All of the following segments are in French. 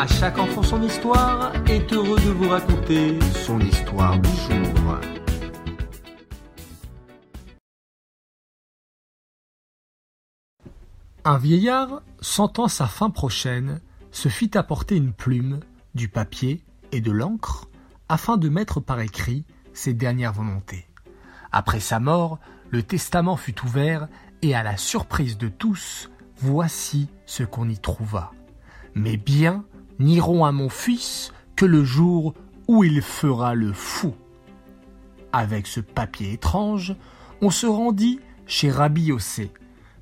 À chaque enfant son histoire est heureux de vous raconter son histoire du jour. Un vieillard, sentant sa fin prochaine, se fit apporter une plume, du papier et de l'encre afin de mettre par écrit ses dernières volontés. Après sa mort, le testament fut ouvert et à la surprise de tous, voici ce qu'on y trouva. Mes biens n'iront à mon fils que le jour où il fera le fou. Avec ce papier étrange, on se rendit chez Rabbi Yossé,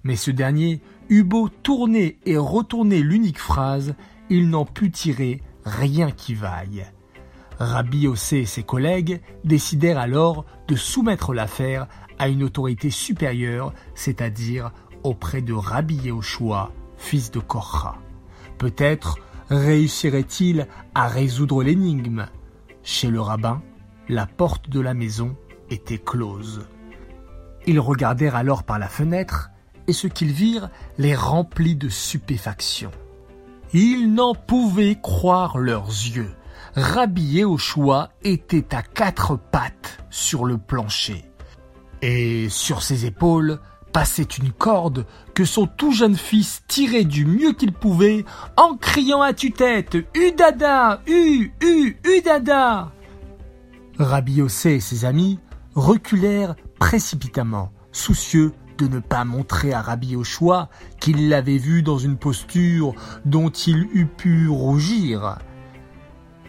mais ce dernier eut beau tourner et retourner l'unique phrase, il n'en put tirer rien qui vaille. Rabbi Yossé et ses collègues décidèrent alors de soumettre l'affaire à une autorité supérieure, c'est-à-dire auprès de Rabbi Yehoshua, fils de Korra. Peut-être réussirait-il à résoudre l'énigme. Chez le rabbin, la porte de la maison était close. Ils regardèrent alors par la fenêtre, et ce qu'ils virent les remplit de stupéfaction. Ils n'en pouvaient croire leurs yeux. Rabbi Yehoshua était à quatre pattes sur le plancher. Et sur ses épaules passait une corde que son tout jeune fils tirait du mieux qu'il pouvait en criant à tue-tête Udada U U Udada Rabbi Yossé et ses amis reculèrent précipitamment, soucieux de ne pas montrer à Rabbi Yoshua qu'il l'avait vu dans une posture dont il eût pu rougir.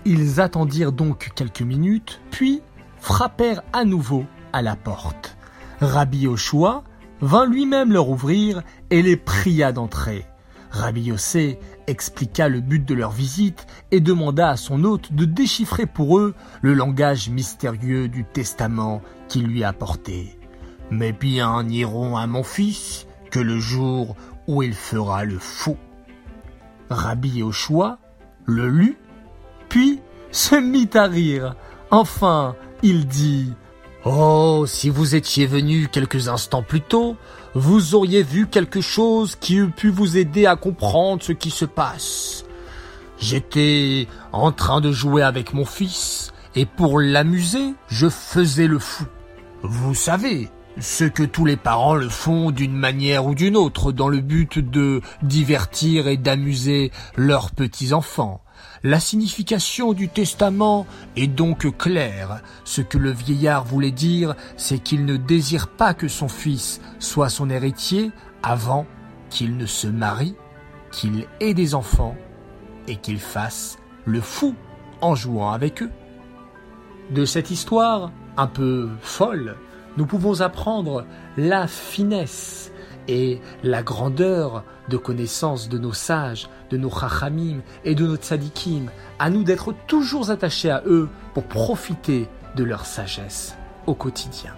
Ils attendirent donc quelques minutes, puis frappèrent à nouveau à la porte. Rabbi Yoshua vint lui-même leur ouvrir et les pria d'entrer. Rabbi Yossé expliqua le but de leur visite et demanda à son hôte de déchiffrer pour eux le langage mystérieux du testament qu'il lui apportait. Mes biens n'iront à mon fils que le jour où il fera le fou. Rabbi Yoshua le lut, puis se mit à rire. Enfin, il dit Oh, si vous étiez venu quelques instants plus tôt, vous auriez vu quelque chose qui eût pu vous aider à comprendre ce qui se passe. J'étais en train de jouer avec mon fils, et pour l'amuser, je faisais le fou. Vous savez, ce que tous les parents le font d'une manière ou d'une autre dans le but de divertir et d'amuser leurs petits-enfants. La signification du testament est donc claire. Ce que le vieillard voulait dire, c'est qu'il ne désire pas que son fils soit son héritier avant qu'il ne se marie, qu'il ait des enfants et qu'il fasse le fou en jouant avec eux. De cette histoire, un peu folle, nous pouvons apprendre la finesse et la grandeur de connaissance de nos sages, de nos chachamim et de nos tzadikim, à nous d'être toujours attachés à eux pour profiter de leur sagesse au quotidien.